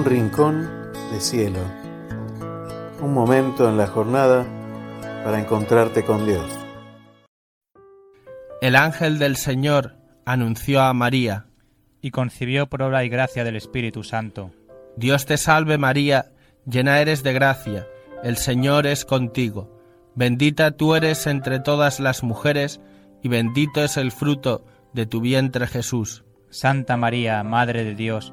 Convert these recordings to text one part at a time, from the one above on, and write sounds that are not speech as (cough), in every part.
un rincón de cielo, un momento en la jornada para encontrarte con Dios. El ángel del Señor anunció a María, y concibió por obra y gracia del Espíritu Santo. Dios te salve María, llena eres de gracia, el Señor es contigo, bendita tú eres entre todas las mujeres, y bendito es el fruto de tu vientre Jesús. Santa María, Madre de Dios,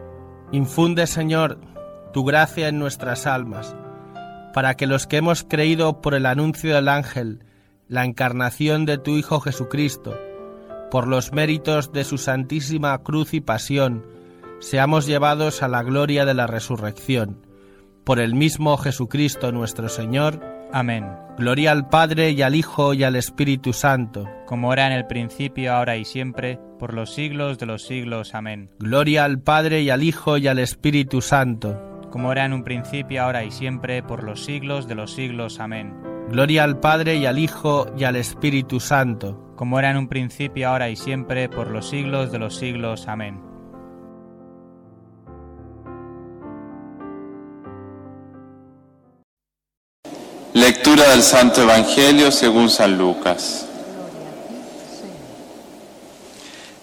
Infunde, Señor, tu gracia en nuestras almas, para que los que hemos creído por el anuncio del ángel, la encarnación de tu Hijo Jesucristo, por los méritos de su santísima cruz y pasión, seamos llevados a la gloria de la resurrección. Por el mismo Jesucristo nuestro Señor. Amén. Gloria al Padre y al Hijo y al Espíritu Santo. Como era en el principio, ahora y siempre, por los siglos de los siglos. Amén. Gloria al Padre y al Hijo y al Espíritu Santo. Como era en un principio, ahora y siempre, por los siglos de los siglos. Amén. Gloria al Padre y al Hijo y al Espíritu Santo. Como era en un principio, ahora y siempre, por los siglos de los siglos. Amén. Lectura del Santo Evangelio según San Lucas.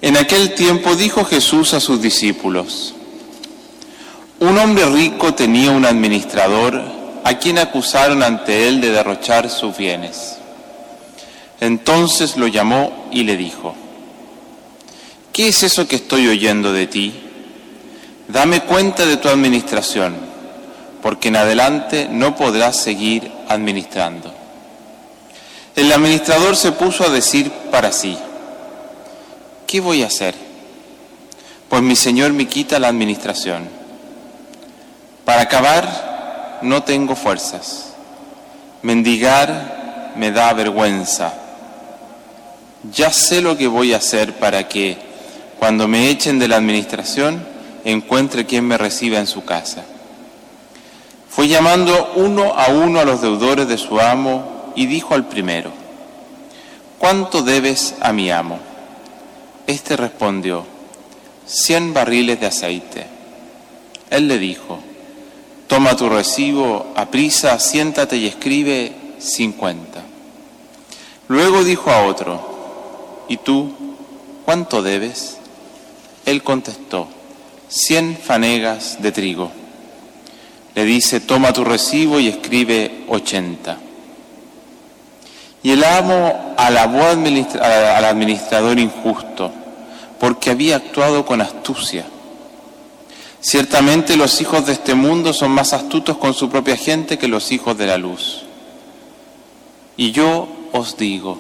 En aquel tiempo dijo Jesús a sus discípulos, un hombre rico tenía un administrador a quien acusaron ante él de derrochar sus bienes. Entonces lo llamó y le dijo, ¿qué es eso que estoy oyendo de ti? Dame cuenta de tu administración porque en adelante no podrás seguir administrando. El administrador se puso a decir para sí, ¿qué voy a hacer? Pues mi Señor me quita la administración. Para acabar, no tengo fuerzas. Mendigar me da vergüenza. Ya sé lo que voy a hacer para que, cuando me echen de la administración, encuentre quien me reciba en su casa. Fue llamando uno a uno a los deudores de su amo y dijo al primero, ¿cuánto debes a mi amo? Este respondió, cien barriles de aceite. Él le dijo, toma tu recibo, aprisa, siéntate y escribe cincuenta. Luego dijo a otro, ¿y tú cuánto debes? Él contestó, cien fanegas de trigo le dice, toma tu recibo y escribe 80. Y el amo alabó al administrador injusto porque había actuado con astucia. Ciertamente los hijos de este mundo son más astutos con su propia gente que los hijos de la luz. Y yo os digo,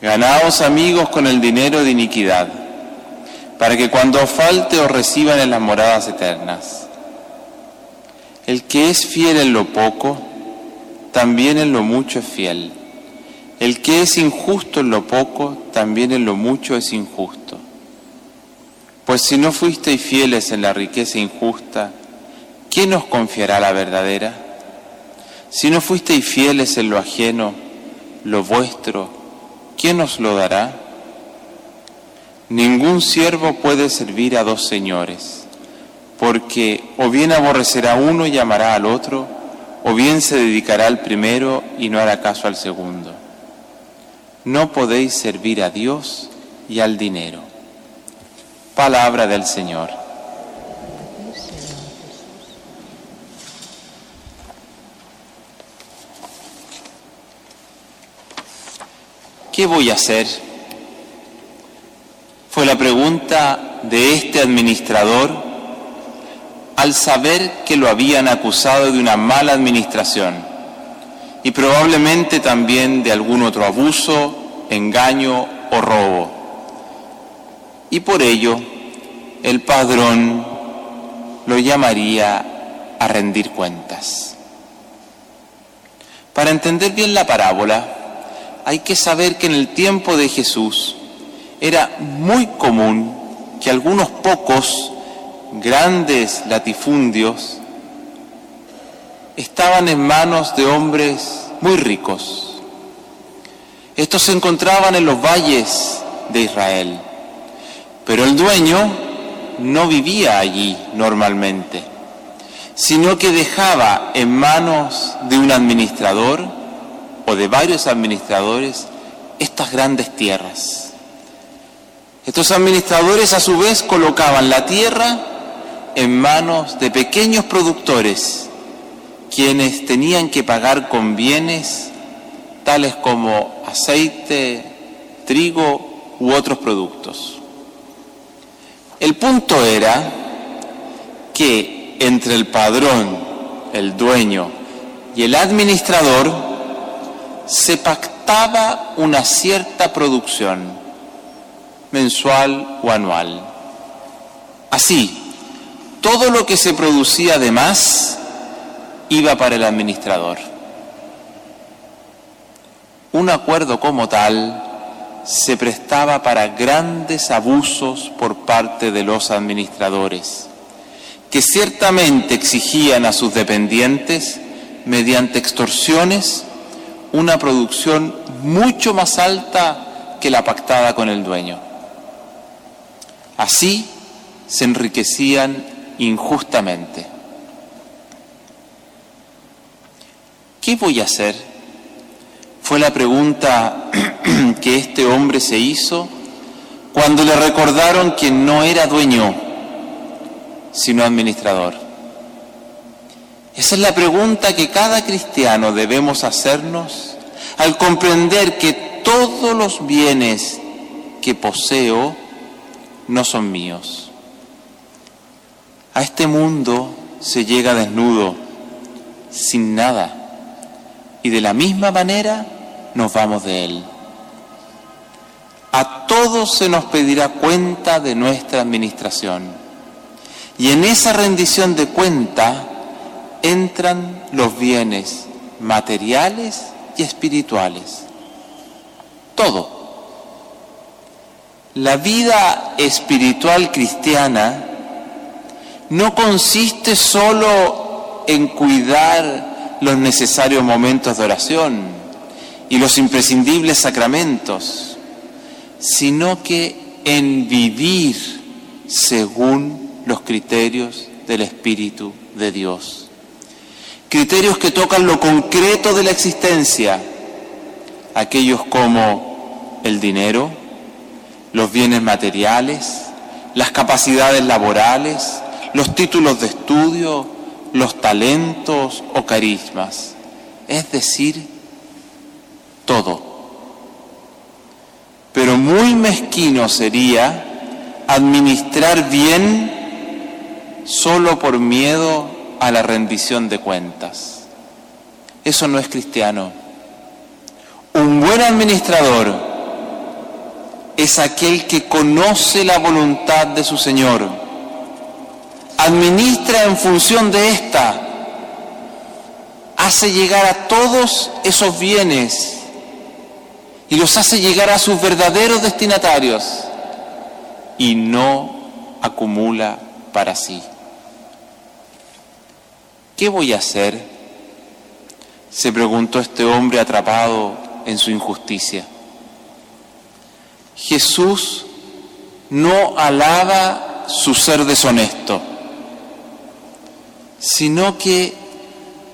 ganaos amigos con el dinero de iniquidad, para que cuando os falte os reciban en las moradas eternas. El que es fiel en lo poco, también en lo mucho es fiel. El que es injusto en lo poco, también en lo mucho es injusto. Pues si no fuisteis fieles en la riqueza injusta, ¿quién os confiará la verdadera? Si no fuisteis fieles en lo ajeno, lo vuestro, ¿quién os lo dará? Ningún siervo puede servir a dos señores porque o bien aborrecerá uno y amará al otro, o bien se dedicará al primero y no hará caso al segundo no podéis servir a Dios y al dinero. Palabra del Señor. ¿Qué voy a hacer? Fue la pregunta de este administrador al saber que lo habían acusado de una mala administración y probablemente también de algún otro abuso, engaño o robo. Y por ello el padrón lo llamaría a rendir cuentas. Para entender bien la parábola, hay que saber que en el tiempo de Jesús era muy común que algunos pocos grandes latifundios estaban en manos de hombres muy ricos. Estos se encontraban en los valles de Israel, pero el dueño no vivía allí normalmente, sino que dejaba en manos de un administrador o de varios administradores estas grandes tierras. Estos administradores a su vez colocaban la tierra en manos de pequeños productores, quienes tenían que pagar con bienes tales como aceite, trigo u otros productos. El punto era que entre el padrón, el dueño y el administrador se pactaba una cierta producción mensual o anual. Así, todo lo que se producía de más iba para el administrador. Un acuerdo como tal se prestaba para grandes abusos por parte de los administradores, que ciertamente exigían a sus dependientes, mediante extorsiones, una producción mucho más alta que la pactada con el dueño. Así se enriquecían injustamente. ¿Qué voy a hacer? Fue la pregunta (clears throat) que este hombre se hizo cuando le recordaron que no era dueño, sino administrador. Esa es la pregunta que cada cristiano debemos hacernos al comprender que todos los bienes que poseo no son míos. A este mundo se llega desnudo, sin nada, y de la misma manera nos vamos de él. A todos se nos pedirá cuenta de nuestra administración. Y en esa rendición de cuenta entran los bienes materiales y espirituales. Todo. La vida espiritual cristiana no consiste solo en cuidar los necesarios momentos de oración y los imprescindibles sacramentos, sino que en vivir según los criterios del Espíritu de Dios. Criterios que tocan lo concreto de la existencia, aquellos como el dinero, los bienes materiales, las capacidades laborales, los títulos de estudio, los talentos o carismas, es decir, todo. Pero muy mezquino sería administrar bien solo por miedo a la rendición de cuentas. Eso no es cristiano. Un buen administrador es aquel que conoce la voluntad de su Señor, administra en función de esta, hace llegar a todos esos bienes y los hace llegar a sus verdaderos destinatarios y no acumula para sí. ¿Qué voy a hacer? se preguntó este hombre atrapado en su injusticia. Jesús no alaba su ser deshonesto, sino que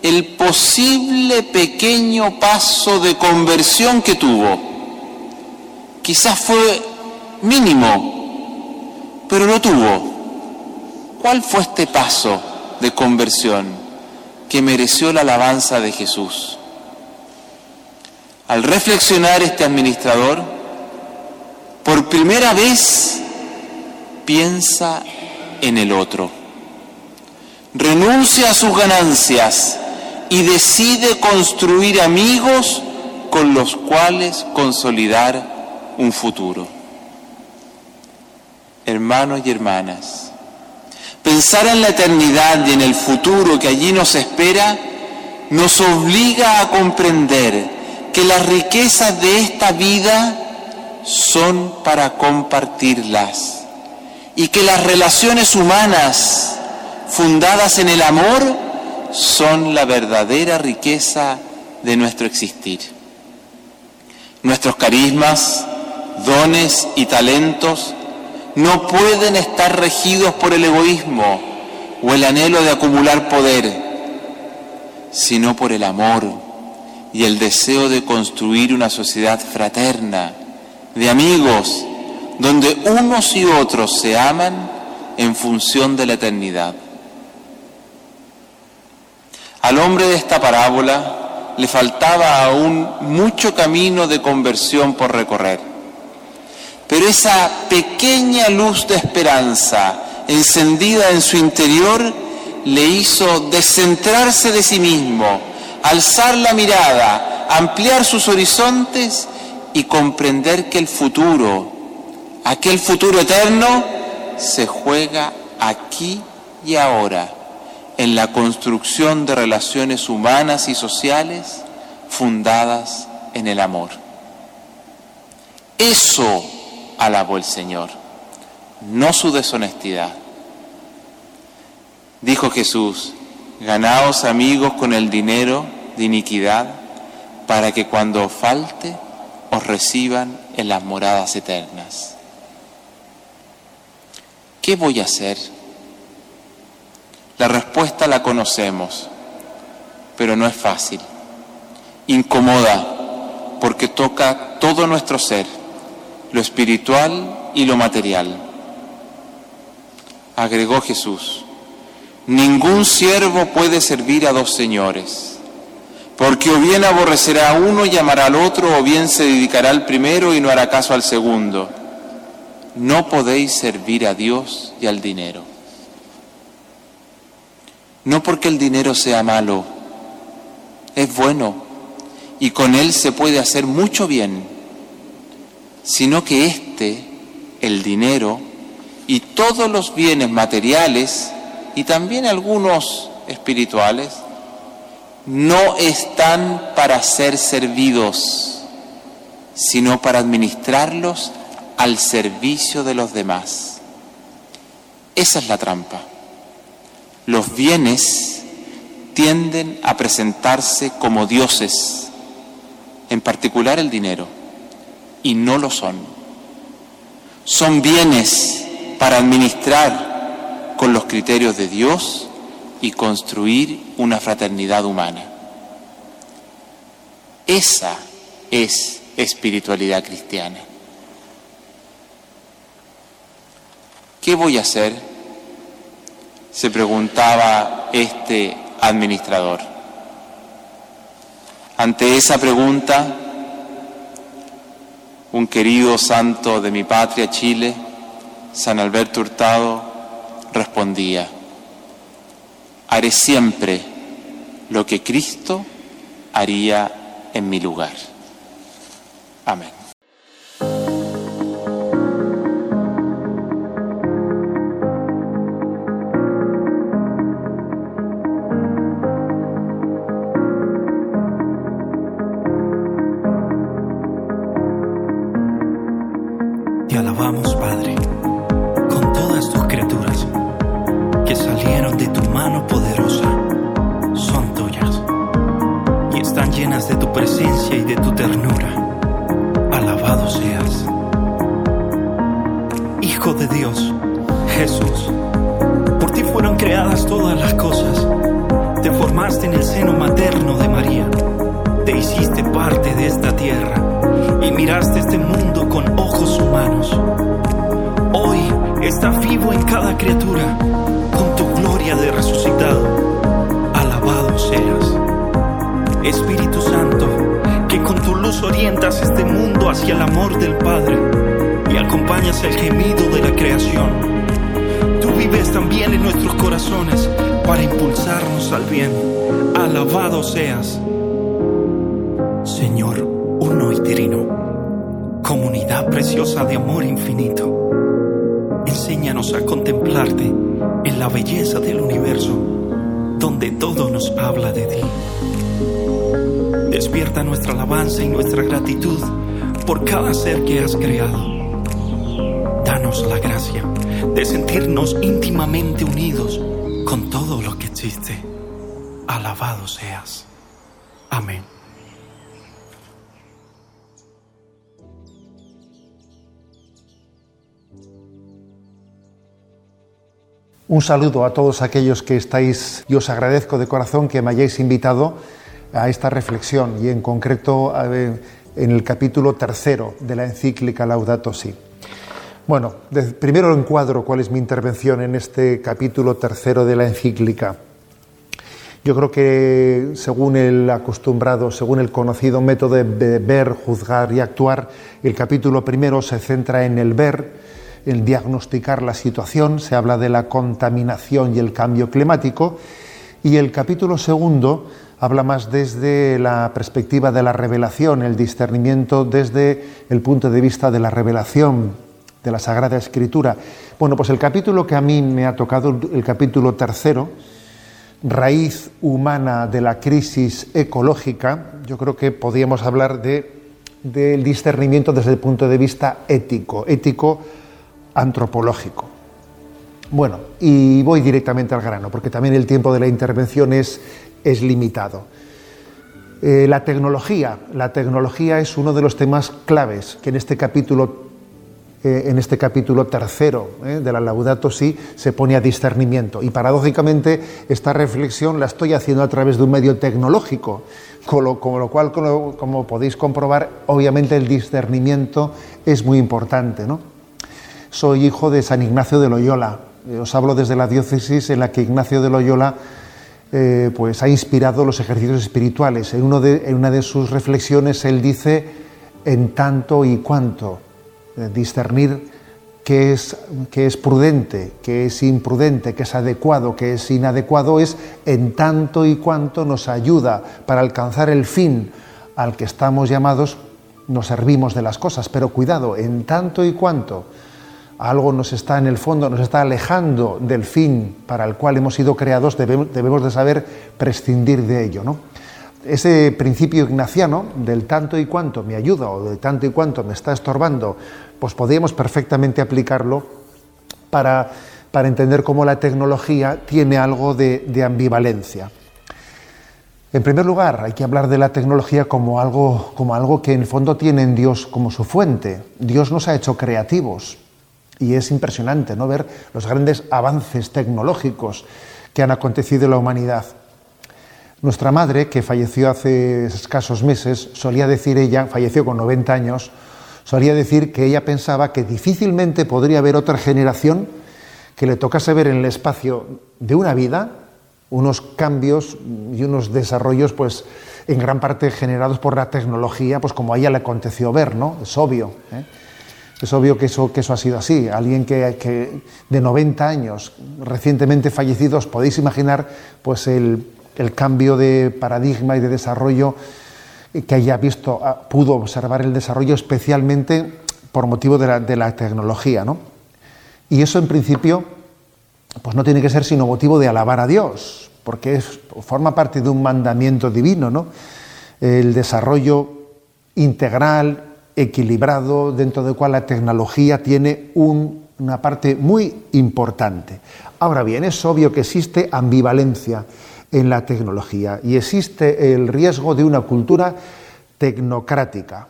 el posible pequeño paso de conversión que tuvo, quizás fue mínimo, pero lo tuvo. ¿Cuál fue este paso de conversión que mereció la alabanza de Jesús? Al reflexionar este administrador, por primera vez piensa en el otro. Renuncia a sus ganancias y decide construir amigos con los cuales consolidar un futuro. Hermanos y hermanas, pensar en la eternidad y en el futuro que allí nos espera nos obliga a comprender que las riquezas de esta vida son para compartirlas y que las relaciones humanas fundadas en el amor son la verdadera riqueza de nuestro existir. Nuestros carismas, dones y talentos no pueden estar regidos por el egoísmo o el anhelo de acumular poder, sino por el amor y el deseo de construir una sociedad fraterna, de amigos, donde unos y otros se aman en función de la eternidad. Al hombre de esta parábola le faltaba aún mucho camino de conversión por recorrer, pero esa pequeña luz de esperanza encendida en su interior le hizo descentrarse de sí mismo, alzar la mirada, ampliar sus horizontes y comprender que el futuro, aquel futuro eterno, se juega aquí y ahora en la construcción de relaciones humanas y sociales fundadas en el amor. Eso alabó el Señor, no su deshonestidad. Dijo Jesús, ganaos amigos con el dinero de iniquidad, para que cuando falte os reciban en las moradas eternas. ¿Qué voy a hacer? La respuesta la conocemos, pero no es fácil. Incomoda porque toca todo nuestro ser, lo espiritual y lo material. Agregó Jesús, ningún siervo puede servir a dos señores, porque o bien aborrecerá a uno y amará al otro, o bien se dedicará al primero y no hará caso al segundo. No podéis servir a Dios y al dinero. No porque el dinero sea malo, es bueno y con él se puede hacer mucho bien, sino que este, el dinero y todos los bienes materiales y también algunos espirituales, no están para ser servidos, sino para administrarlos al servicio de los demás. Esa es la trampa los bienes tienden a presentarse como dioses, en particular el dinero, y no lo son. Son bienes para administrar con los criterios de Dios y construir una fraternidad humana. Esa es espiritualidad cristiana. ¿Qué voy a hacer? Se preguntaba este administrador. Ante esa pregunta, un querido santo de mi patria, Chile, San Alberto Hurtado, respondía, haré siempre lo que Cristo haría en mi lugar. Amén. Espíritu Santo, que con tu luz orientas este mundo hacia el amor del Padre y acompañas el gemido de la creación. Tú vives también en nuestros corazones para impulsarnos al bien. Alabado seas, Señor, uno y trino, comunidad preciosa de amor infinito. Enséñanos a contemplarte en la belleza del universo, donde todo nos habla de ti. Despierta nuestra alabanza y nuestra gratitud por cada ser que has creado. Danos la gracia de sentirnos íntimamente unidos con todo lo que existe. Alabado seas. Amén. Un saludo a todos aquellos que estáis y os agradezco de corazón que me hayáis invitado a esta reflexión y en concreto en el capítulo tercero de la encíclica Laudato Si. Bueno, primero encuadro cuál es mi intervención en este capítulo tercero de la encíclica. Yo creo que según el acostumbrado, según el conocido método de ver, juzgar y actuar, el capítulo primero se centra en el ver, en diagnosticar la situación, se habla de la contaminación y el cambio climático, y el capítulo segundo habla más desde la perspectiva de la revelación, el discernimiento desde el punto de vista de la revelación de la Sagrada Escritura. Bueno, pues el capítulo que a mí me ha tocado, el capítulo tercero, raíz humana de la crisis ecológica, yo creo que podríamos hablar de, del discernimiento desde el punto de vista ético, ético antropológico. Bueno, y voy directamente al grano, porque también el tiempo de la intervención es, es limitado. Eh, la tecnología, la tecnología es uno de los temas claves que en este capítulo, eh, en este capítulo tercero eh, de la Laudato Si se pone a discernimiento. Y paradójicamente esta reflexión la estoy haciendo a través de un medio tecnológico, con lo, cual, como, podéis comprobar, obviamente el discernimiento es muy importante, soy hijo de San Ignacio de Loyola. Os hablo desde la diócesis en la que Ignacio de Loyola eh, pues, ha inspirado los ejercicios espirituales. En, uno de, en, una de sus reflexiones él dice, en tanto y cuanto, eh, discernir qué es, qué es prudente, qué es imprudente, qué es adecuado, qué es inadecuado, es en tanto y cuanto nos ayuda para alcanzar el fin al que estamos llamados, nos servimos de las cosas. Pero cuidado, en tanto y cuanto algo nos está en el fondo, nos está alejando del fin para el cual hemos sido creados, debemos, de saber prescindir de ello. ¿no? Ese principio ignaciano del tanto y cuanto me ayuda o de tanto y cuanto me está estorbando, pues podríamos perfectamente aplicarlo para, para entender cómo la tecnología tiene algo de, de ambivalencia. En primer lugar, hay que hablar de la tecnología como algo, como algo que en el fondo tiene en Dios como su fuente. Dios nos ha hecho creativos, y es impresionante ¿no? ver los grandes avances tecnológicos que han acontecido en la humanidad. Nuestra madre, que falleció hace escasos meses, solía decir ella, falleció con 90 años, solía decir que ella pensaba que difícilmente podría haber otra generación que le tocase ver en el espacio de una vida unos cambios y unos desarrollos, pues en gran parte generados por la tecnología, pues como a ella le aconteció ver, ¿no? Es obvio. ¿eh? Es obvio que eso, que eso ha sido así. Alguien que, de 90 años, recientemente fallecidos, podéis imaginar pues el, cambio de paradigma y de desarrollo que haya visto, ah, pudo observar el desarrollo especialmente por motivo de la, de la tecnología. ¿no? Y eso en principio pues no tiene que ser sino motivo de alabar a Dios, porque forma parte de un mandamiento divino, ¿no? El desarrollo integral, equilibrado, dentro del cual la tecnología tiene una parte muy importante. Ahora bien, es obvio que existe ambivalencia en la tecnología y existe el riesgo de una cultura tecnocrática,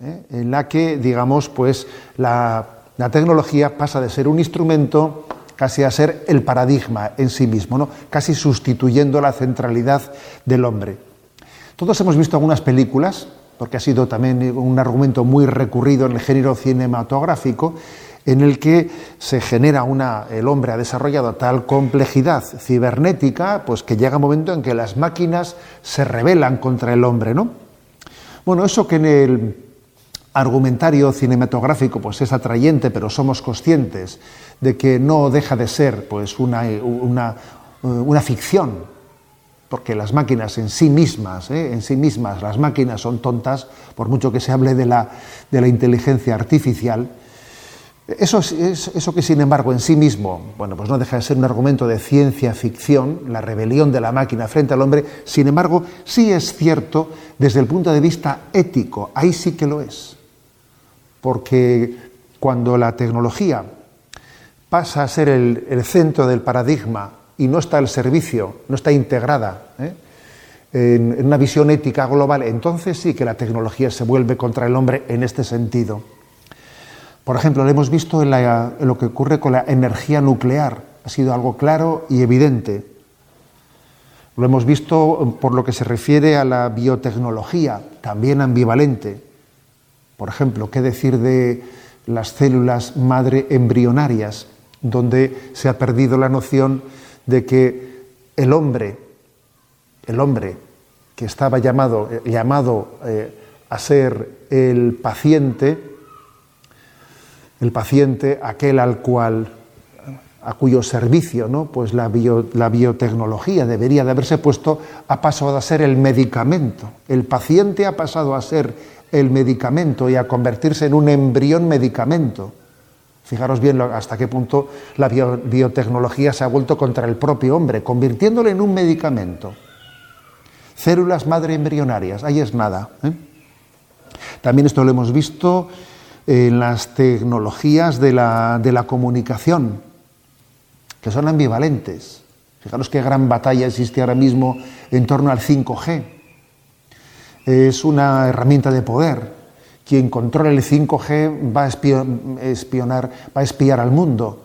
¿eh? en la que, digamos, pues la, la, tecnología pasa de ser un instrumento casi a ser el paradigma en sí mismo, ¿no? casi sustituyendo la centralidad del hombre. Todos hemos visto algunas películas porque ha sido también un argumento muy recurrido en el género cinematográfico, en el que se genera una, el hombre ha desarrollado tal complejidad cibernética, pues que llega un momento en que las máquinas se rebelan contra el hombre, ¿no? Bueno, eso que en el argumentario cinematográfico pues es atrayente, pero somos conscientes de que no deja de ser pues una, una, una ficción, porque las máquinas en sí mismas, ¿eh? en sí mismas, las máquinas son tontas, por mucho que se hable de la, de la inteligencia artificial, eso, es, eso que sin embargo en sí mismo, bueno, pues no deja de ser un argumento de ciencia ficción, la rebelión de la máquina frente al hombre, sin embargo sí es cierto desde el punto de vista ético, ahí sí que lo es. Porque cuando la tecnología pasa a ser el, centro del paradigma y no está al servicio, no está integrada ¿eh? en, en una visión ética global, entonces sí que la tecnología se vuelve contra el hombre en este sentido. Por ejemplo, lo hemos visto en, lo que ocurre con la energía nuclear. Ha sido algo claro y evidente. Lo hemos visto por lo que se refiere a la biotecnología, también ambivalente. Por ejemplo, ¿qué decir de las células madre embrionarias, donde se ha perdido la noción de que el hombre, el hombre que estaba llamado, llamado eh, a ser el paciente, el paciente, aquel al cual a cuyo servicio ¿no? pues la, la, biotecnología debería de haberse puesto, ha pasado a ser el medicamento. El paciente ha pasado a ser el medicamento y a convertirse en un embrión medicamento. Fijaros bien hasta qué punto la biotecnología se ha vuelto contra el propio hombre, convirtiéndole en un medicamento. Células madre embrionarias, ahí es nada. ¿eh? También esto lo hemos visto en las tecnologías de la, de la comunicación, que son ambivalentes. Fijaros qué gran batalla existe ahora mismo en torno al 5G. Es una herramienta de poder. Quien controla el 5G va a espionar, va a espiar al mundo.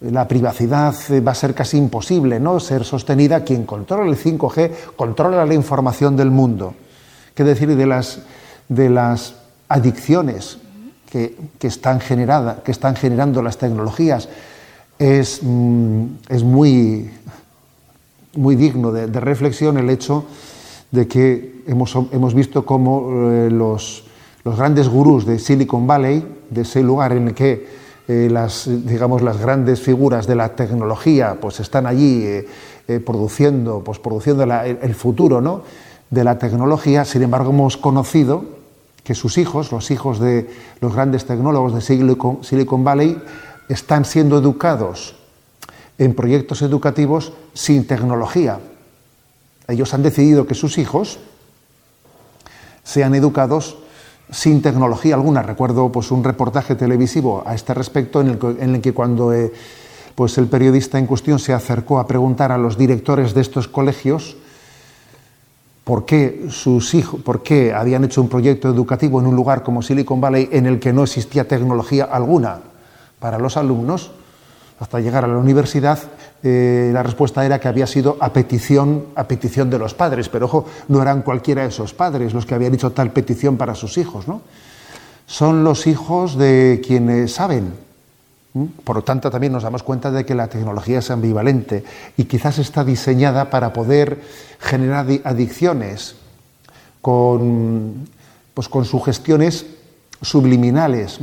La privacidad va a ser casi imposible, ¿no? Ser sostenida. Quien controla el 5G controla la información del mundo. ¿Qué decir de las, de las adicciones que, están, generada, que están generando las tecnologías es, mm, es muy, muy digno de, reflexión el hecho de que hemos, hemos visto cómo eh, los, los, grandes gurús de Silicon Valley, de ese lugar en el que eh, las, digamos, las grandes figuras de la tecnología pues, están allí eh, produciendo, pues, produciendo el futuro ¿no? de la tecnología, sin embargo hemos conocido que sus hijos, los hijos de los grandes tecnólogos de Silicon, Valley, están siendo educados en proyectos educativos sin tecnología. Ellos han decidido que sus hijos sean educados sin tecnología alguna. Recuerdo pues, un reportaje televisivo a este respecto en el, que cuando eh, pues, el periodista en cuestión se acercó a preguntar a los directores de estos colegios por qué sus hijos, por qué habían hecho un proyecto educativo en un lugar como Silicon Valley en el que no existía tecnología alguna para los alumnos, hasta llegar a la universidad, eh, la respuesta era que había sido a petición, a petición de los padres, pero ojo, no eran cualquiera de esos padres los que habían hecho tal petición para sus hijos, ¿no? Son los hijos de quienes saben. Por lo tanto, también nos damos cuenta de que la tecnología es ambivalente y quizás está diseñada para poder generar adicciones con, pues con sugestiones subliminales,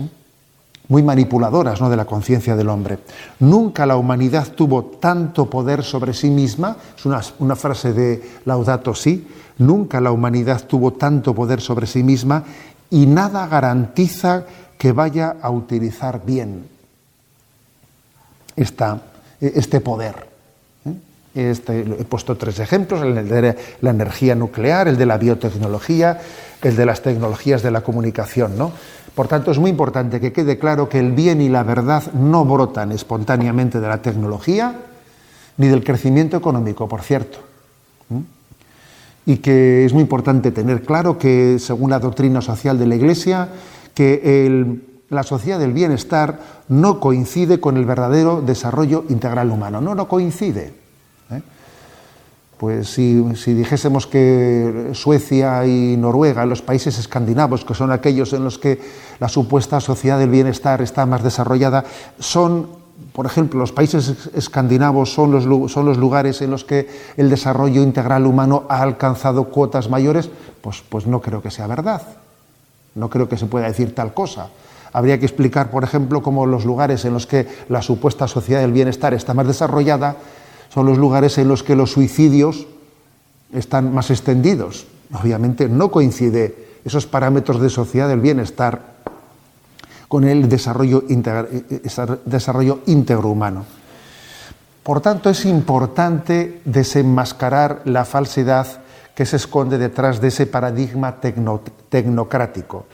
muy manipuladoras ¿no? de la conciencia del hombre. Nunca la humanidad tuvo tanto poder sobre sí misma, es una, frase de Laudato Si, nunca la humanidad tuvo tanto poder sobre sí misma y nada garantiza que vaya a utilizar bien este poder. ¿eh? Este, he puesto tres ejemplos, el de la energía nuclear, el de la biotecnología, el de las tecnologías de la comunicación. ¿no? Por tanto, es muy importante que quede claro que el bien y la verdad no brotan espontáneamente de la tecnología ni del crecimiento económico, por cierto. ¿eh? Y que es muy importante tener claro que, según la doctrina social de la Iglesia, que la sociedad del bienestar no coincide con el verdadero desarrollo integral humano. No, no coincide. Pues si, dijésemos que Suecia y Noruega, los países escandinavos, que son aquellos en los que la supuesta sociedad del bienestar está más desarrollada, son por ejemplo, los países escandinavos son los, son los, lugares en los que el desarrollo integral humano ha alcanzado cuotas mayores, pues, pues no creo que sea verdad. No creo que se pueda decir tal cosa. Habría que explicar, por ejemplo, cómo los lugares en los que la supuesta sociedad del bienestar está más desarrollada son los lugares en los que los suicidios están más extendidos. Obviamente no coincide esos parámetros de sociedad del bienestar con el desarrollo, desarrollo íntegro humano. Por tanto, es importante desenmascarar la falsedad que se esconde detrás de ese paradigma tecnocrático.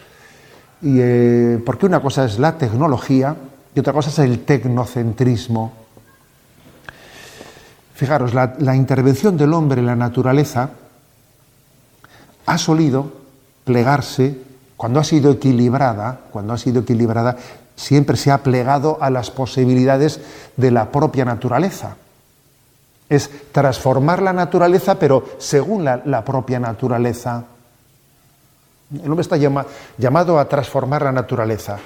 Y, eh, porque una cosa es la tecnología y otra cosa es el tecnocentrismo. Fijaros, la intervención del hombre en la naturaleza ha solido plegarse cuando ha sido equilibrada, cuando ha sido equilibrada, siempre se ha plegado a las posibilidades de la propia naturaleza. Es transformar la naturaleza, pero según la, propia naturaleza. El hombre está llamado a transformar la naturaleza,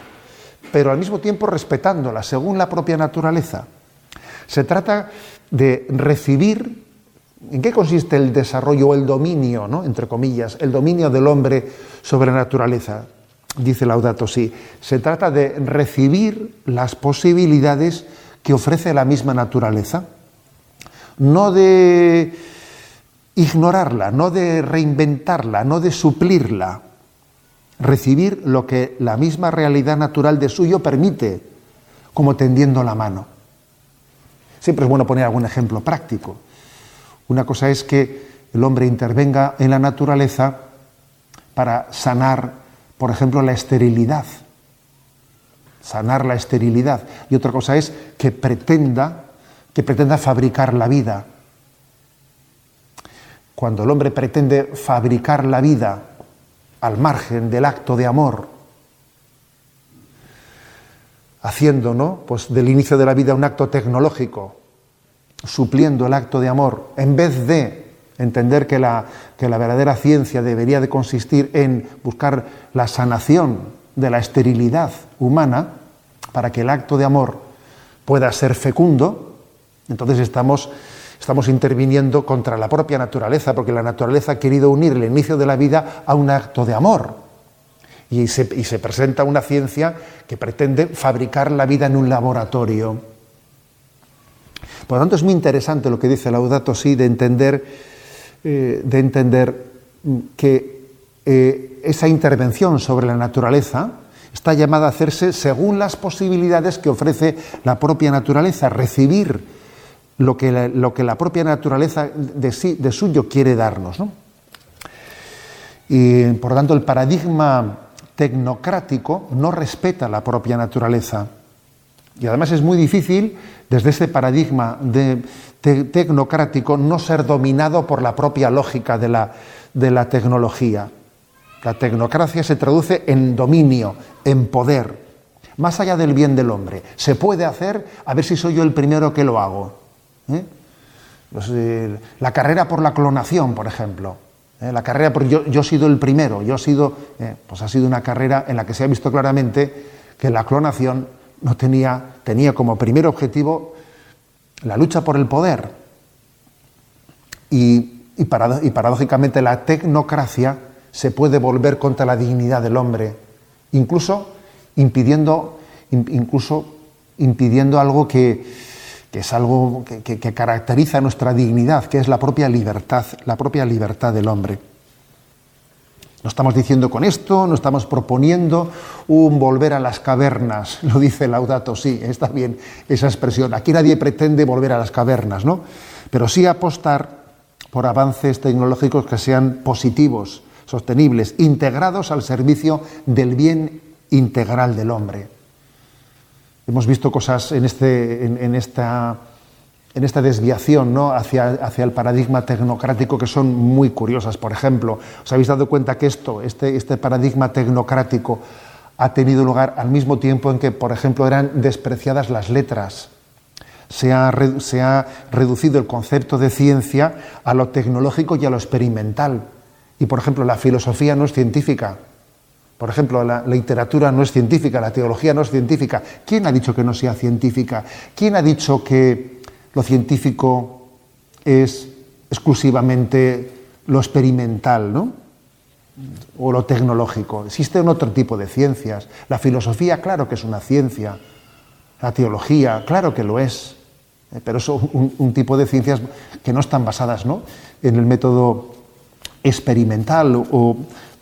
pero al mismo tiempo respetándola, según la propia naturaleza. Se trata de recibir ¿En qué consiste el desarrollo o el dominio, ¿no? entre comillas, el dominio del hombre sobre la naturaleza? Dice Laudato Si. Se trata de recibir las posibilidades que ofrece la misma naturaleza, no de ignorarla, no de reinventarla, no de suplirla. Recibir lo que la misma realidad natural de suyo permite, como tendiendo la mano. Siempre es bueno poner algún ejemplo práctico. Una cosa es que el hombre intervenga en la naturaleza para sanar, por ejemplo, la esterilidad. Sanar la esterilidad. Y otra cosa es que pretenda, que pretenda fabricar la vida. Cuando el hombre pretende fabricar la vida al margen del acto de amor, haciendo ¿no? pues del inicio de la vida un acto tecnológico, supliendo el acto de amor, en vez de entender que la, que la verdadera ciencia debería de consistir en buscar la sanación de la esterilidad humana, para que el acto de amor pueda ser fecundo, entonces estamos, estamos interviniendo contra la propia naturaleza, porque la naturaleza ha querido unir el inicio de la vida a un acto de amor. Y se, presenta una ciencia que pretende fabricar la vida en un laboratorio. Por lo tanto, es muy interesante lo que dice Laudato Si de entender, eh, de entender que eh, esa intervención sobre la naturaleza está llamada a hacerse según las posibilidades que ofrece la propia naturaleza, recibir lo que la, lo que la propia naturaleza de, sí, de suyo quiere darnos. Y por lo tanto, el paradigma tecnocrático no respeta la propia naturaleza. Y además es muy difícil, desde ese paradigma de, tecnocrático, no ser dominado por la propia lógica de la, de la tecnología. La tecnocracia se traduce en dominio, en poder, más allá del bien del hombre. Se puede hacer, a ver si soy yo el primero que lo hago. Eh, la carrera por la clonación, por ejemplo. ¿Eh? La carrera yo, yo he sido el primero, yo he sido, pues ha sido una carrera en la que se ha visto claramente que la clonación no tenía, tenía como primer objetivo la lucha por el poder. Y, y, paradójicamente la tecnocracia se puede volver contra la dignidad del hombre, incluso impidiendo, incluso impidiendo algo que, que es algo que, que, caracteriza nuestra dignidad, que es la propia libertad, la propia libertad del hombre. No estamos diciendo con esto, no estamos proponiendo un volver a las cavernas, (laughs) lo dice Laudato, sí, está bien esa expresión. Aquí nadie pretende volver a las cavernas, ¿no? Pero sí apostar por avances tecnológicos que sean positivos, sostenibles, integrados al servicio del bien integral del hombre. Hemos visto cosas en, este, en esta en esta desviación ¿no? hacia, hacia, el paradigma tecnocrático que son muy curiosas. Por ejemplo, ¿os habéis dado cuenta que esto, este, este paradigma tecnocrático, ha tenido lugar al mismo tiempo en que, por ejemplo, eran despreciadas las letras? Se ha, se ha reducido el concepto de ciencia a lo tecnológico y a lo experimental. Y, por ejemplo, la filosofía no es científica. Por ejemplo, la literatura no es científica, la teología no es científica. ¿Quién ha dicho que no sea científica? ¿Quién ha dicho que lo científico es exclusivamente lo experimental, ¿no? O lo tecnológico. Existen otro tipo de ciencias. La filosofía, claro que es una ciencia. La teología, claro que lo es. Eh, pero es un, tipo de ciencias que no están basadas ¿no? en el método experimental o,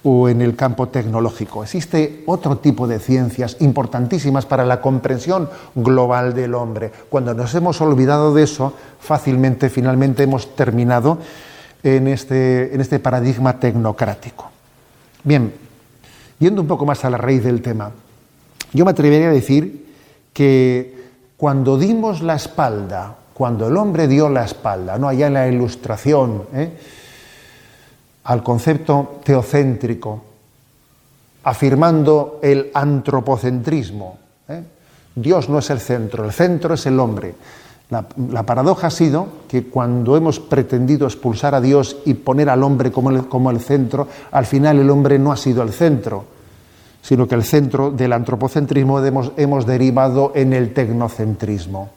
o en el campo tecnológico. Existe otro tipo de ciencias importantísimas para la comprensión global del hombre. Cuando nos hemos olvidado de eso, fácilmente, finalmente hemos terminado en este, en este paradigma tecnocrático. Bien, yendo un poco más a la raíz del tema, yo me atrevería a decir que cuando dimos la espalda, cuando el hombre dio la espalda, no allá en la ilustración, ¿eh? Al concepto teocéntrico, afirmando el antropocentrismo. ¿eh? Dios no es el centro, el centro es el hombre. La, paradoja ha sido que cuando hemos pretendido expulsar a Dios y poner al hombre como el, como el centro, al final el hombre no ha sido el centro, sino que el centro del antropocentrismo hemos, hemos derivado en el tecnocentrismo.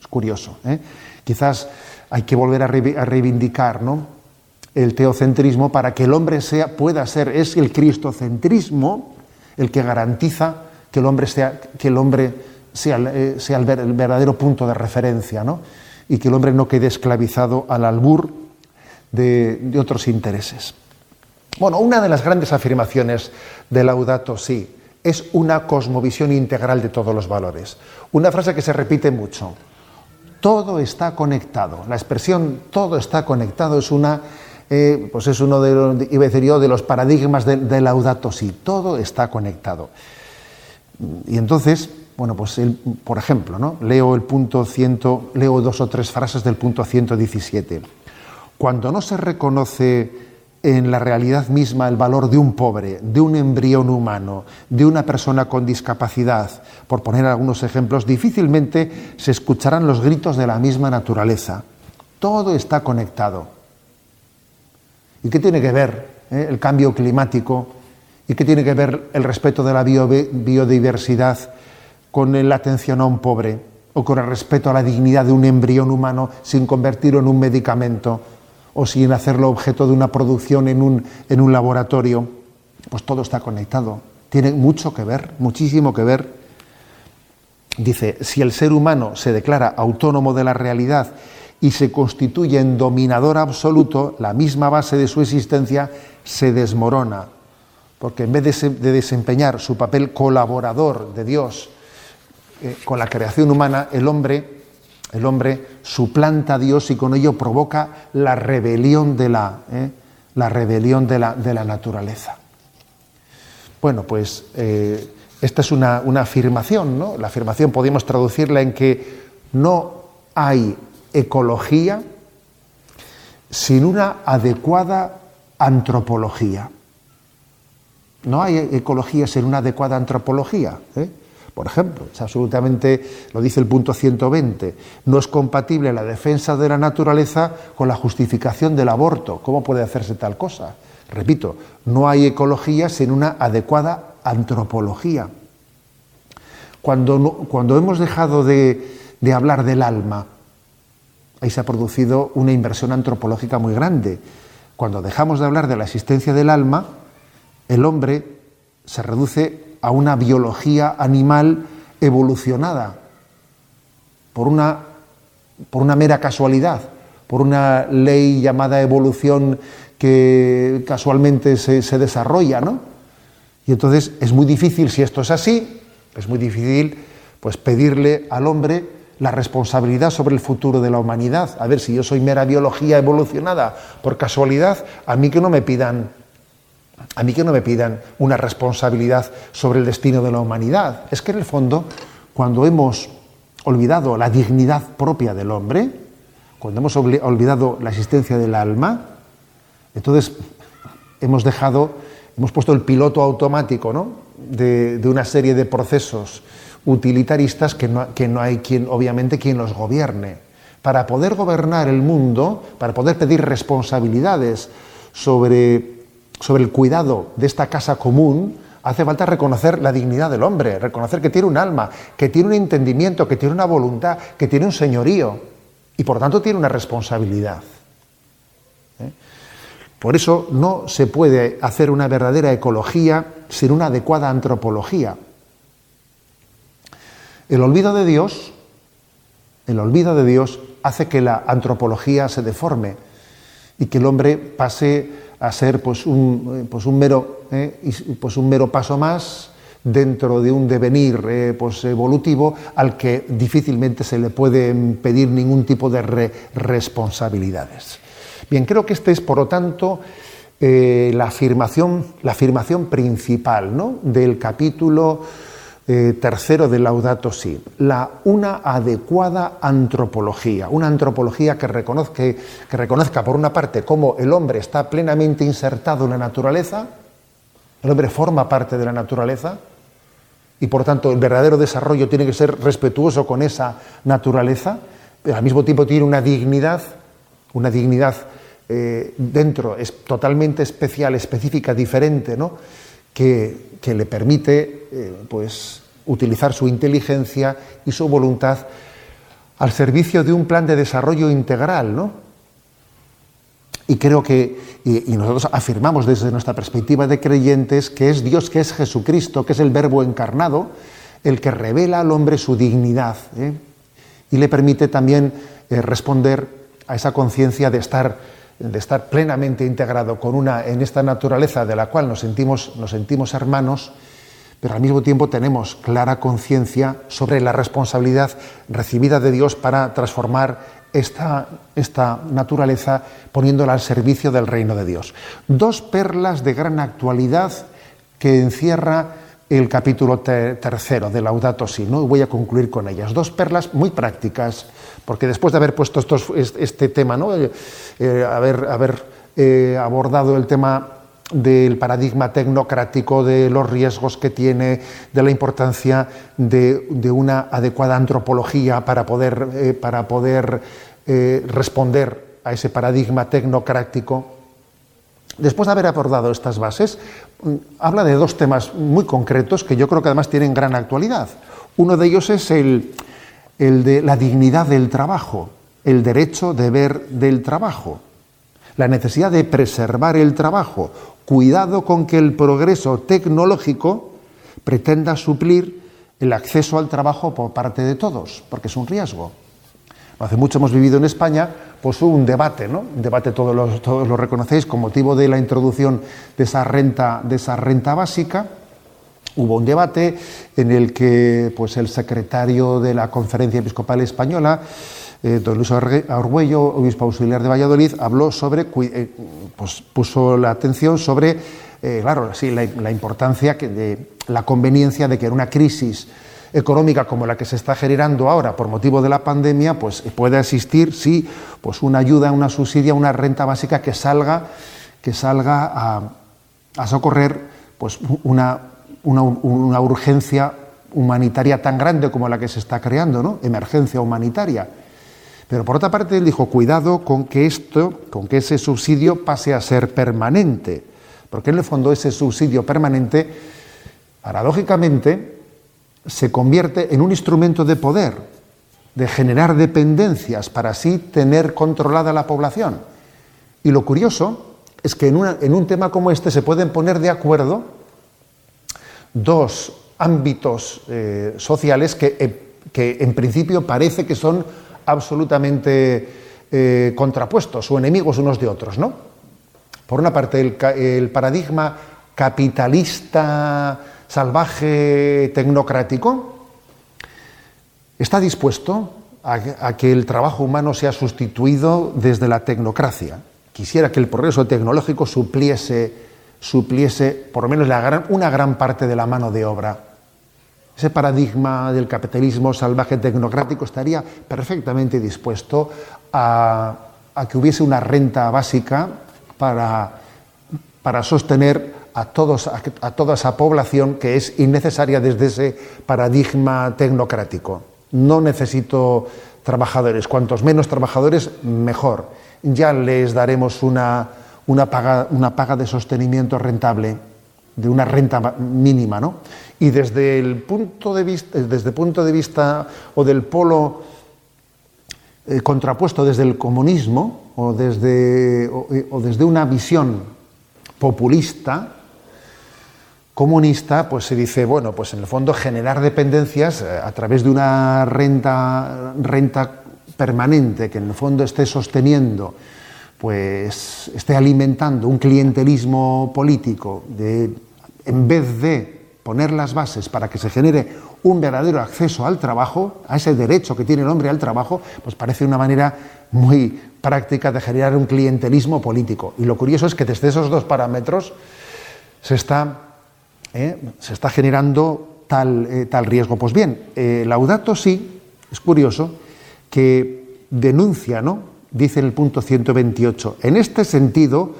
Es curioso. ¿eh? Quizás hay que volver a, reivindicar ¿no? El teocentrismo para que el hombre sea, pueda ser, es el cristocentrismo el que garantiza que el hombre sea, que el, hombre sea, eh, sea el, verdadero punto de referencia, ¿no? y que el hombre no quede esclavizado al albur de, de otros intereses. Bueno, una de las grandes afirmaciones de Laudato Si es una cosmovisión integral de todos los valores. Una frase que se repite mucho. Todo está conectado. La expresión todo está conectado es una eh, pues es uno de los, de los paradigmas de, Laudato Si, todo está conectado. Y entonces, bueno, pues por ejemplo, ¿no? leo el punto ciento, leo dos o tres frases del punto 117. Cuando no se reconoce en la realidad misma el valor de un pobre, de un embrión humano, de una persona con discapacidad, por poner algunos ejemplos, difícilmente se escucharán los gritos de la misma naturaleza. Todo está conectado. ¿Y qué tiene que ver eh, el cambio climático? ¿Y qué tiene que ver el respeto de la biodiversidad con la atención a un pobre? ¿O con el respeto a la dignidad de un embrión humano sin convertirlo en un medicamento? ¿O sin hacerlo objeto de una producción en un, en un laboratorio? Pues todo está conectado. Tiene mucho que ver, muchísimo que ver. Dice, si el ser humano se declara autónomo de la realidad y se constituye en dominador absoluto, la misma base de su existencia se desmorona, porque en vez de, desempeñar su papel colaborador de Dios eh, con la creación humana, el hombre, el hombre suplanta a Dios y con ello provoca la rebelión de la, eh, la, rebelión de la, de la naturaleza. Bueno, pues eh, esta es una, una afirmación, ¿no? La afirmación podemos traducirla en que no hay ecología sin una adecuada antropología. No hay ecología sin una adecuada antropología. ¿eh? Por ejemplo, es absolutamente, lo dice el punto 120, no es compatible la defensa de la naturaleza con la justificación del aborto. ¿Cómo puede hacerse tal cosa? Repito, no hay ecología sin una adecuada antropología. Cuando, cuando hemos dejado de, de hablar del alma, ahí se ha producido una inversión antropológica muy grande. Cuando dejamos de hablar de la existencia del alma, el hombre se reduce a una biología animal evolucionada por una, por una mera casualidad, por una ley llamada evolución que casualmente se, se desarrolla, ¿no? Y entonces es muy difícil, si esto es así, es muy difícil pues pedirle al hombre la responsabilidad sobre el futuro de la humanidad. A ver, si yo soy mera biología evolucionada por casualidad, a mí que no me pidan a mí que no me pidan una responsabilidad sobre el destino de la humanidad. Es que en el fondo, cuando hemos olvidado la dignidad propia del hombre, cuando hemos olvidado la existencia del alma, entonces hemos dejado, hemos puesto el piloto automático ¿no? de, de una serie de procesos utilitaristas que no, hay quien, obviamente, quien los gobierne. Para poder gobernar el mundo, para poder pedir responsabilidades sobre, sobre el cuidado de esta casa común, Hace falta reconocer la dignidad del hombre, reconocer que tiene un alma, que tiene un entendimiento, que tiene una voluntad, que tiene un señorío y por tanto tiene una responsabilidad. ¿Eh? Por eso no se puede hacer una verdadera ecología sin una adecuada antropología. El olvido de Dios, el olvido de Dios hace que la antropología se deforme y que el hombre pase a ser pues un, eh, pues un mero, eh, pues un mero paso más dentro de un devenir eh, pues evolutivo al que difícilmente se le puede pedir ningún tipo de responsabilidades. Bien, creo que esta es, por lo tanto, la, afirmación, la afirmación principal ¿no? del capítulo eh, tercero de Laudato Si, la, una adecuada antropología, una antropología que reconozca, que reconozca, por una parte, cómo el hombre está plenamente insertado en la naturaleza, el hombre forma parte de la naturaleza, y por tanto el verdadero desarrollo tiene que ser respetuoso con esa naturaleza, pero al mismo tiempo tiene una dignidad, una dignidad eh, dentro, es totalmente especial, específica, diferente, ¿no? Que, le permite eh, pues, utilizar su inteligencia y su voluntad al servicio de un plan de desarrollo integral, ¿no? Y creo que, y, nosotros afirmamos desde nuestra perspectiva de creyentes, que es Dios, que es Jesucristo, que es el Verbo encarnado, el que revela al hombre su dignidad ¿eh? y le permite también eh, responder a esa conciencia de estar de estar plenamente integrado con una, en esta naturaleza de la cual nos sentimos, nos sentimos hermanos, pero al mismo tiempo tenemos clara conciencia sobre la responsabilidad recibida de Dios para transformar esta, esta, naturaleza poniéndola al servicio del reino de Dios. Dos perlas de gran actualidad que encierra el capítulo tercero de Laudato Si, ¿no? voy a concluir con ellas. Dos perlas muy prácticas, porque después de haber puesto este tema, ¿no? Eh, eh, haber, haber eh, abordado el tema del paradigma tecnocrático, de los riesgos que tiene, de la importancia de, una adecuada antropología para poder, para poder responder a ese paradigma tecnocrático. Después de haber abordado estas bases, mm, habla de dos temas muy concretos que yo creo que además tienen gran actualidad. Uno de ellos es el, de la dignidad del trabajo, el derecho de ver del trabajo, la necesidad de preservar el trabajo, cuidado con que el progreso tecnológico pretenda suplir el acceso al trabajo por parte de todos, porque es un riesgo. Hace mucho hemos vivido en España pues un debate, ¿no? Un debate todos lo, todos lo reconocéis con motivo de la introducción de esa renta, de esa renta básica. Hubo un debate en el que pues, el secretario de la Conferencia Episcopal Española, eh, don Luis Arguello, obispo auxiliar de Valladolid, habló sobre, eh, pues, puso la atención sobre, eh, claro, sí, la, importancia que de la conveniencia de que en una crisis económica como la que se está generando ahora por motivo de la pandemia, pues puede existir, sí, pues una ayuda, una subsidia, una renta básica que salga, que salga a, socorrer pues una, una, urgencia humanitaria tan grande como la que se está creando, ¿no? Emergencia humanitaria. Pero por otra parte él dijo, cuidado con que esto, con que ese subsidio pase a ser permanente, porque en el fondo ese subsidio permanente, paradójicamente, se convierte en un instrumento de poder, de generar dependencias para así tener controlada la población. Y lo curioso es que en, un tema como este se pueden poner de acuerdo dos ámbitos eh, sociales eh, que, en principio parece que son absolutamente eh, contrapuestos o enemigos unos de otros, ¿no? Por una parte, el paradigma capitalista salvaje tecnocrático, está dispuesto a, que el trabajo humano sea sustituido desde la tecnocracia. Quisiera que el progreso tecnológico supliese, supliese por lo menos una gran parte de la mano de obra. Ese paradigma del capitalismo salvaje tecnocrático estaría perfectamente dispuesto a, que hubiese una renta básica para, para sostener a, todos, a, toda esa población que es innecesaria desde ese paradigma tecnocrático. No necesito trabajadores, cuantos menos trabajadores, mejor. Ya les daremos una, una, paga, una paga de sostenimiento rentable. de una renta mínima, ¿no? Y desde el punto de vista, desde el punto de vista o del polo eh, contrapuesto desde el comunismo o desde, o desde una visión populista, comunista, pues se dice, bueno, pues en el fondo generar dependencias eh, a través de una renta, renta permanente que en el fondo esté sosteniendo, pues esté alimentando un clientelismo político, de, en vez de poner las bases para que se genere un verdadero acceso al trabajo, a ese derecho que tiene el hombre al trabajo, pues parece una manera muy práctica de generar un clientelismo político. Y lo curioso es que desde esos dos parámetros se está ¿eh? se está generando tal, eh, tal, riesgo. Pues bien, eh, Laudato sí, es curioso, que denuncia, ¿no? Dice en el punto 128, en este sentido,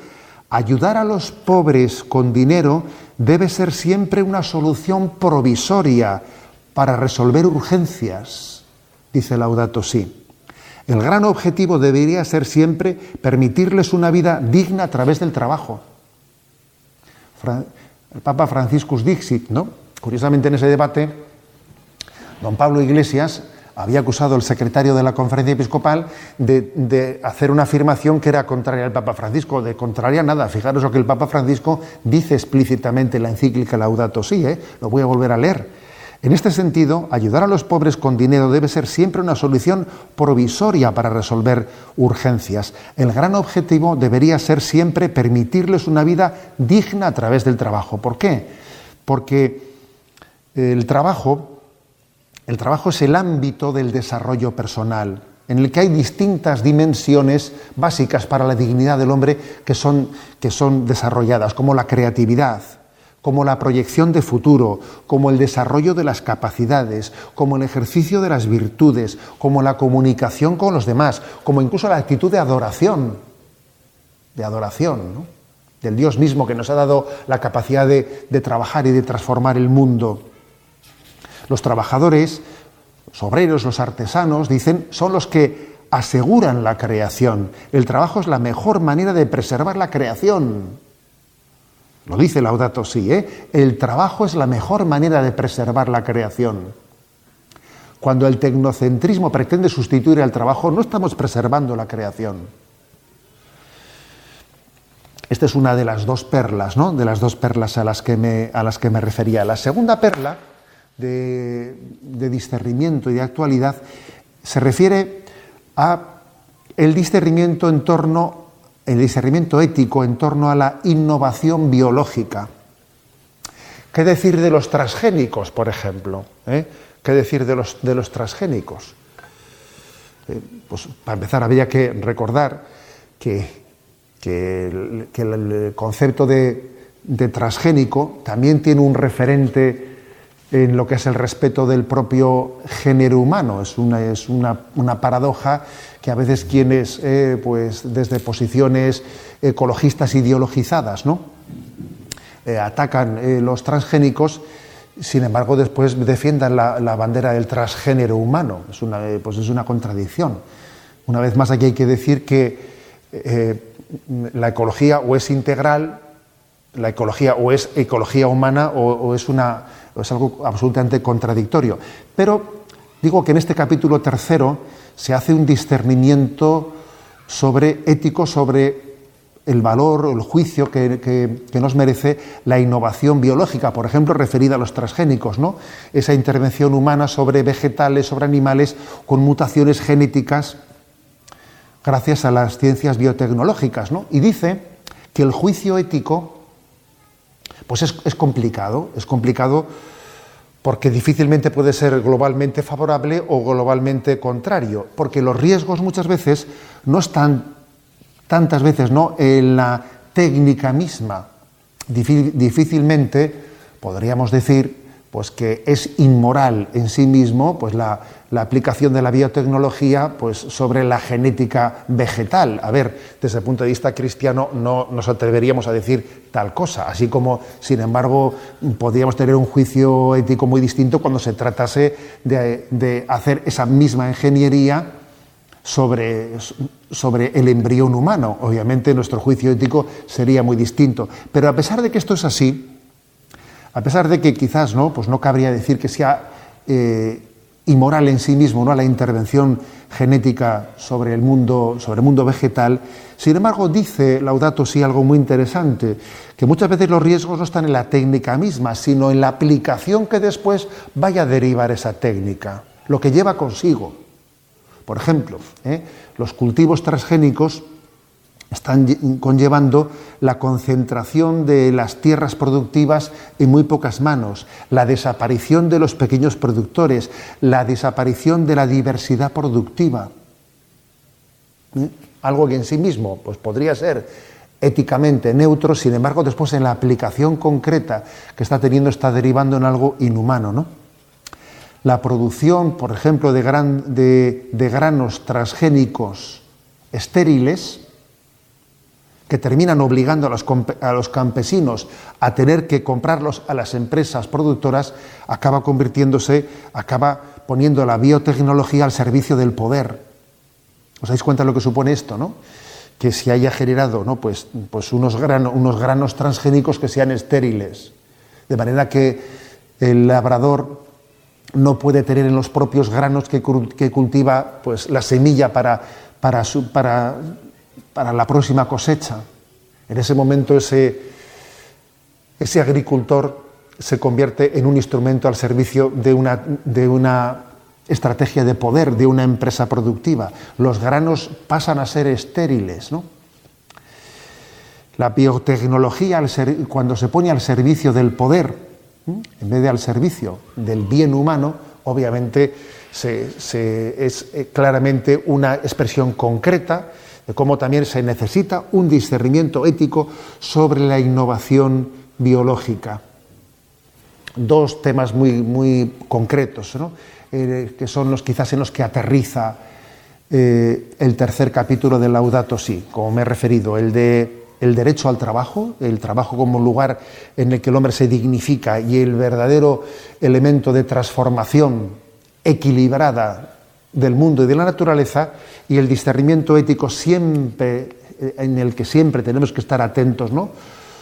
ayudar a los pobres con dinero debe ser siempre una solución provisoria para resolver urgencias, dice Laudato sí. El gran objetivo debería ser siempre permitirles una vida digna a través del trabajo el Papa Franciscus Dixit, ¿no? Curiosamente en ese debate, don Pablo Iglesias había acusado al secretario de la conferencia episcopal de, hacer una afirmación que era contraria al Papa Francisco, de contraria nada. Fijaros lo que el Papa Francisco dice explícitamente en la encíclica Laudato Si, ¿eh? lo voy a volver a leer. En este sentido, ayudar a los pobres con dinero debe ser siempre una solución provisoria para resolver urgencias. El gran objetivo debería ser siempre permitirles una vida digna a través del trabajo. ¿Por qué? Porque el trabajo, el trabajo es el ámbito del desarrollo personal, en el que hay distintas dimensiones básicas para la dignidad del hombre que son, que son desarrolladas, como la creatividad, como la proyección de futuro, como el desarrollo de las capacidades, como el ejercicio de las virtudes, como la comunicación con los demás, como incluso la actitud de adoración, de adoración, del Dios mismo que nos ha dado la capacidad de trabajar y de transformar el mundo. Los trabajadores, los obreros, los artesanos, dicen, son los que aseguran la creación. El trabajo es la mejor manera de preservar la creación. Lo dice Laudato Si, ¿eh? el trabajo es la mejor manera de preservar la creación. Cuando el tecnocentrismo pretende sustituir al trabajo, no estamos preservando la creación. Esta es una de las dos perlas, ¿no? De las dos perlas a las que me, a las que me refería. La segunda perla de, de discernimiento y de actualidad se refiere a el discernimiento en torno el discernimiento ético en torno a la innovación biológica. ¿Qué decir de los transgénicos, por ejemplo? ¿Eh? ¿Qué decir de los, de los transgénicos? Eh, pues para empezar, habría que recordar que, el, concepto de, transgénico también tiene un referente en lo que es el respeto del propio género humano. Es una, es una, una paradoja que a veces quienes, eh, pues desde posiciones ecologistas ideologizadas, ¿no? Eh, atacan eh, los transgénicos, sin embargo después defiendan la, bandera del transgénero humano. Es una, pues es una contradicción. Una vez más aquí hay que decir que la ecología o es integral, la ecología o es ecología humana o, es, una, es algo absolutamente contradictorio. Pero digo que en este capítulo tercero, se hace un discernimiento sobre ético sobre el valor o el juicio que, nos merece la innovación biológica, por ejemplo, referida a los transgénicos, ¿no? Esa intervención humana sobre vegetales, sobre animales, con mutaciones genéticas, gracias a las ciencias biotecnológicas, ¿no? Y dice que el juicio ético, pues es, complicado, es complicado porque difícilmente puede ser globalmente favorable o globalmente contrario, porque los riesgos muchas veces no están tantas veces no en la técnica misma. Difícilmente podríamos decir pues que es inmoral en sí mismo pues la, aplicación de la biotecnología pues sobre la genética vegetal. A ver, desde el punto de vista cristiano no nos atreveríamos a decir tal cosa, así como, sin embargo, podríamos tener un juicio ético muy distinto cuando se tratase de, hacer esa misma ingeniería sobre, sobre el embrión humano. Obviamente nuestro juicio ético sería muy distinto. Pero a pesar de que esto es así, A pesar de que quizás no, pues no cabría decir que sea eh, inmoral en sí mismo, ¿no? la intervención genética sobre el mundo, sobre el mundo vegetal. Sin embargo, dice Laudato Si algo muy interesante, que muchas veces los riesgos no están en la técnica misma, sino en la aplicación que después vaya a derivar esa técnica, lo que lleva consigo. Por ejemplo, ¿eh? los cultivos transgénicos están conllevando la concentración de las tierras productivas en muy pocas manos, la desaparición de los pequeños productores, la desaparición de la diversidad productiva. ¿Eh? Algo que en sí mismo pues podría ser éticamente neutro, sin embargo, después en la aplicación concreta que está teniendo está derivando en algo inhumano. ¿no? La producción, por ejemplo, de granos transgénicos estériles, que terminan obligando a los, campesinos a tener que comprarlos a las empresas productoras, acaba convirtiéndose, acaba poniendo la biotecnología al servicio del poder. ¿Os dais cuenta de lo que supone esto, no? Que se haya generado ¿no? pues, pues unos, unos granos transgénicos que sean estériles, de manera que el labrador no puede tener en los propios granos que, cultiva pues, la semilla para, para, su, para para la próxima cosecha. En ese momento ese, ese agricultor se convierte en un instrumento al servicio de una, de una estrategia de poder, de una empresa productiva. Los granos pasan a ser estériles. La biotecnología, cuando se pone al servicio del poder, en vez de al servicio del bien humano, obviamente es eh, claramente una expresión concreta de cómo también se necesita un discernimiento ético sobre la innovación biológica. Dos temas muy, muy concretos, eh, que son los quizás en los que aterriza eh, el tercer capítulo del Laudato Si, como me he referido, el de el derecho al trabajo, el trabajo como lugar en el que el hombre se dignifica y el verdadero elemento de transformación equilibrada del mundo y de la naturaleza y el discernimiento ético siempre eh, en el que siempre tenemos que estar atentos, ¿no?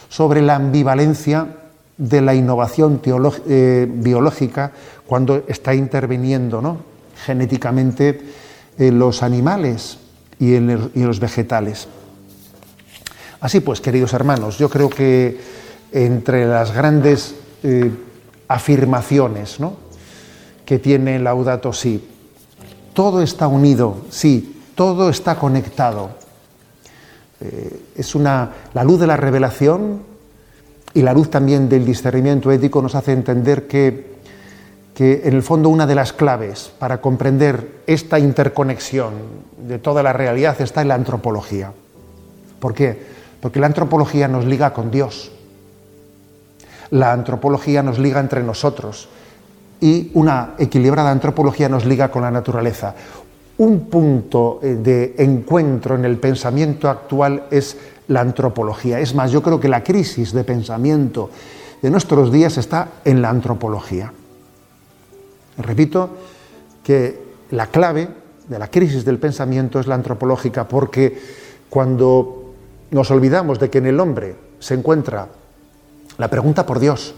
sobre la ambivalencia de la innovación eh, biológica cuando está interviniendo ¿no? genéticamente en los animales y en, los vegetales. Así pues, queridos hermanos, yo creo que entre las grandes eh, afirmaciones ¿no? que tiene Laudato Si, todo está unido, sí, todo está conectado. Eh, es una, la luz de la revelación y la luz también del discernimiento ético nos hace entender que, que en el fondo una de las claves para comprender esta interconexión de toda la realidad está en la antropología. ¿Por qué? Porque la antropología nos liga con Dios. La antropología nos liga entre nosotros y una equilibrada antropología nos liga con la naturaleza. Un punto eh, de encuentro en el pensamiento actual es la antropología. Es más, yo creo que la crisis de pensamiento de nuestros días está en la antropología. Repito que la clave de la crisis del pensamiento es la antropológica, porque cuando nos olvidamos de que en el hombre se encuentra la pregunta por Dios,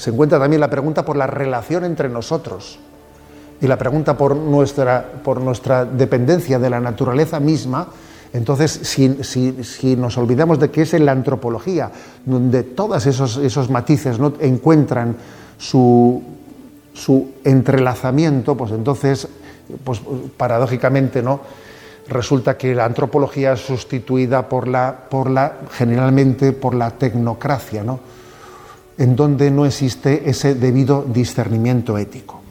se encuentra también la pregunta por la relación entre nosotros y la pregunta por nuestra, por nuestra dependencia de la naturaleza misma. Entonces, si, nos olvidamos de que es en la antropología donde todos esos, esos matices ¿no? encuentran su, su entrelazamiento, pues entonces, pues, paradójicamente, ¿no? resulta que la antropología es sustituida por la, por la, generalmente por la tecnocracia, ¿no? En donde no existe ese debido discernimiento ético.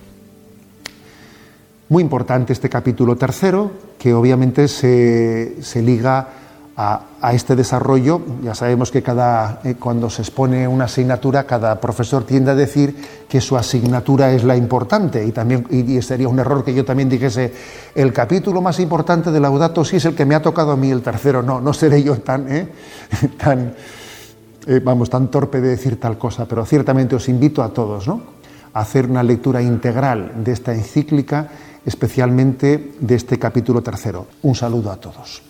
Muy importante este capítulo tercero, que obviamente se, liga a, este desarrollo. Ya sabemos que cada, eh, cuando se expone una asignatura, cada profesor tiende a decir que su asignatura es la importante. Y, también, y, sería un error que yo también dijese, el capítulo más importante de Laudato sí es el que me ha tocado a mí, el tercero no, no seré yo tan... ¿eh? (laughs) tan eh, vamos, tan torpe de decir tal cosa, pero ciertamente os invito a todos ¿no? a hacer una lectura integral de esta encíclica, especialmente de este capítulo tercero. Un saludo a todos.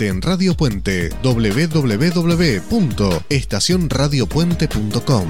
En Radio Puente www.estacionradiopuente.com